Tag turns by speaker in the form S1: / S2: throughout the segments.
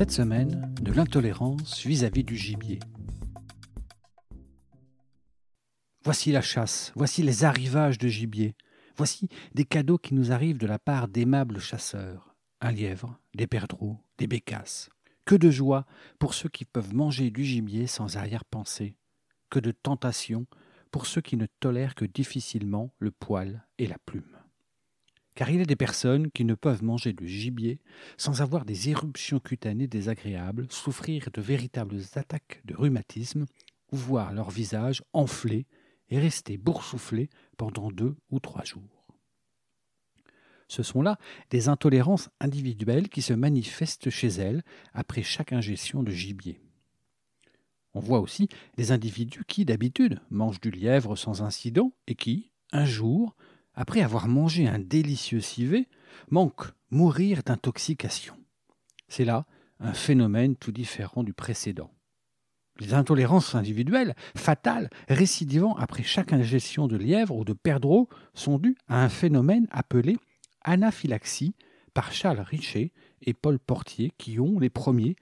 S1: Cette semaine, de l'intolérance vis-à-vis du gibier. Voici la chasse, voici les arrivages de gibier, voici des cadeaux qui nous arrivent de la part d'aimables chasseurs, un lièvre, des perdreaux, des bécasses. Que de joie pour ceux qui peuvent manger du gibier sans arrière-pensée, que de tentation pour ceux qui ne tolèrent que difficilement le poil et la plume. Car il y a des personnes qui ne peuvent manger du gibier sans avoir des éruptions cutanées désagréables, souffrir de véritables attaques de rhumatisme, ou voir leur visage enflé et rester boursouflé pendant deux ou trois jours. Ce sont là des intolérances individuelles qui se manifestent chez elles après chaque ingestion de gibier. On voit aussi des individus qui, d'habitude, mangent du lièvre sans incident et qui, un jour, après avoir mangé un délicieux civet, manquent mourir d'intoxication. C'est là un phénomène tout différent du précédent. Les intolérances individuelles, fatales, récidivant après chaque ingestion de lièvre ou de perdreau, sont dues à un phénomène appelé anaphylaxie par Charles Richer et Paul Portier qui ont, les premiers,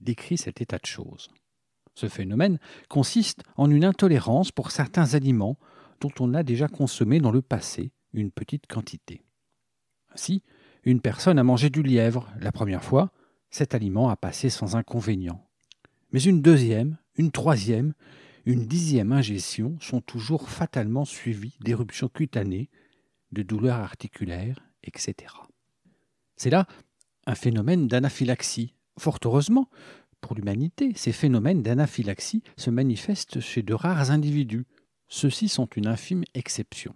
S1: décrit cet état de choses. Ce phénomène consiste en une intolérance pour certains aliments dont on a déjà consommé dans le passé une petite quantité. Ainsi, une personne a mangé du lièvre la première fois, cet aliment a passé sans inconvénient. Mais une deuxième, une troisième, une dixième ingestion sont toujours fatalement suivies d'éruptions cutanées, de douleurs articulaires, etc. C'est là un phénomène d'anaphylaxie. Fort heureusement, pour l'humanité, ces phénomènes d'anaphylaxie se manifestent chez de rares individus. Ceux-ci sont une infime exception.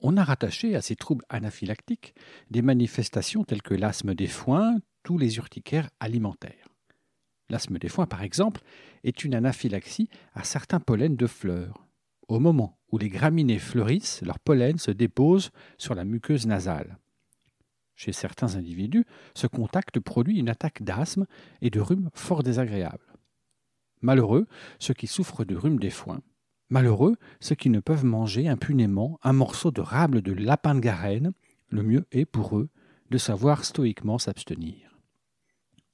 S1: On a rattaché à ces troubles anaphylactiques des manifestations telles que l'asthme des foins, tous les urticaires alimentaires. L'asthme des foins, par exemple, est une anaphylaxie à certains pollens de fleurs. Au moment où les graminées fleurissent, leur pollen se dépose sur la muqueuse nasale. Chez certains individus, ce contact produit une attaque d'asthme et de rhume fort désagréable. Malheureux ceux qui souffrent de rhume des foins. Malheureux ceux qui ne peuvent manger impunément un morceau de rable de lapin de Garenne, le mieux est pour eux de savoir stoïquement s'abstenir.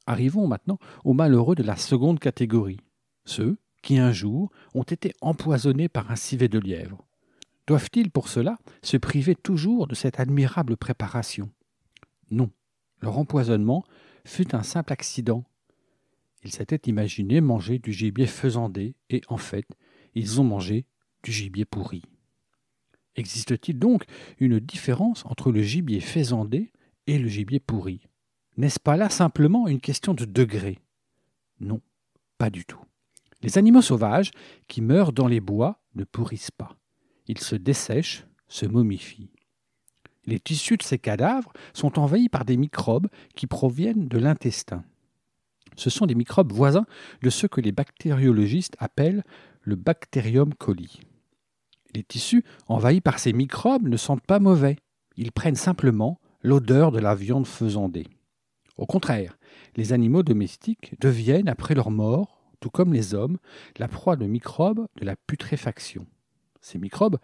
S1: Arrivons maintenant aux malheureux de la seconde catégorie, ceux qui un jour ont été empoisonnés par un civet de lièvre. Doivent-ils pour cela se priver toujours de cette admirable préparation? Non, leur empoisonnement fut un simple accident. Ils s'étaient imaginé manger du gibier faisandé, et en fait, ils ont mangé du gibier pourri. Existe-t-il donc une différence entre le gibier faisandé et le gibier pourri? N'est-ce pas là simplement une question de degré? Non, pas du tout. Les animaux sauvages qui meurent dans les bois ne pourrissent pas. Ils se dessèchent, se momifient. Les tissus de ces cadavres sont envahis par des microbes qui proviennent de l'intestin. Ce sont des microbes voisins de ceux que les bactériologistes appellent le Bacterium coli. Les tissus envahis par ces microbes ne sentent pas mauvais, ils prennent simplement l'odeur de la viande faisandée. Au contraire, les animaux domestiques deviennent, après leur mort, tout comme les hommes, la proie de microbes de la putréfaction. Ces microbes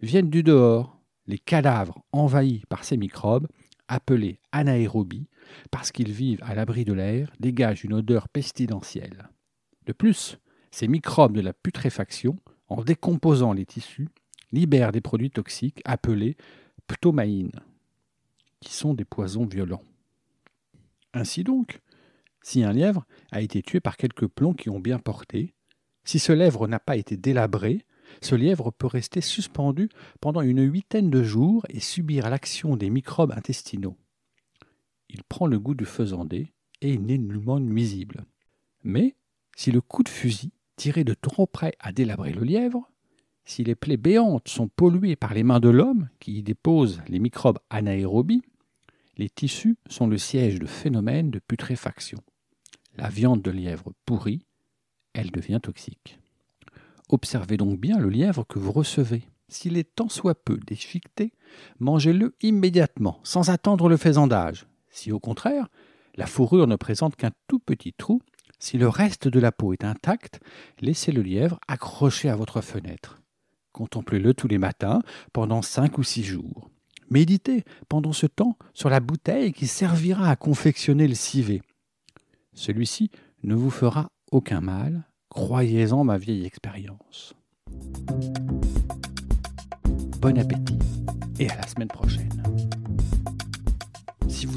S1: viennent du dehors, les cadavres envahis par ces microbes, appelés anaérobies, parce qu'ils vivent à l'abri de l'air, dégagent une odeur pestilentielle. De plus, ces microbes de la putréfaction, en décomposant les tissus, libèrent des produits toxiques appelés ptomaïnes, qui sont des poisons violents. Ainsi donc, si un lièvre a été tué par quelques plombs qui ont bien porté, si ce lièvre n'a pas été délabré, ce lièvre peut rester suspendu pendant une huitaine de jours et subir l'action des microbes intestinaux. Il prend le goût du faisandé et n'est nullement nuisible. Mais si le coup de fusil tiré de trop près a délabré le lièvre, si les plaies béantes sont polluées par les mains de l'homme qui y dépose les microbes anaérobies, Les tissus sont le siège de phénomènes de putréfaction. La viande de lièvre pourrie, elle devient toxique. Observez donc bien le lièvre que vous recevez. S'il est tant soit peu déchiqueté, mangez-le immédiatement, sans attendre le faisandage. Si au contraire, la fourrure ne présente qu'un tout petit trou, si le reste de la peau est intact, laissez le lièvre accroché à votre fenêtre. Contemplez-le tous les matins pendant cinq ou six jours. Méditez pendant ce temps sur la bouteille qui servira à confectionner le civet. Celui-ci ne vous fera aucun mal, croyez-en ma vieille expérience. Bon appétit et à la semaine prochaine.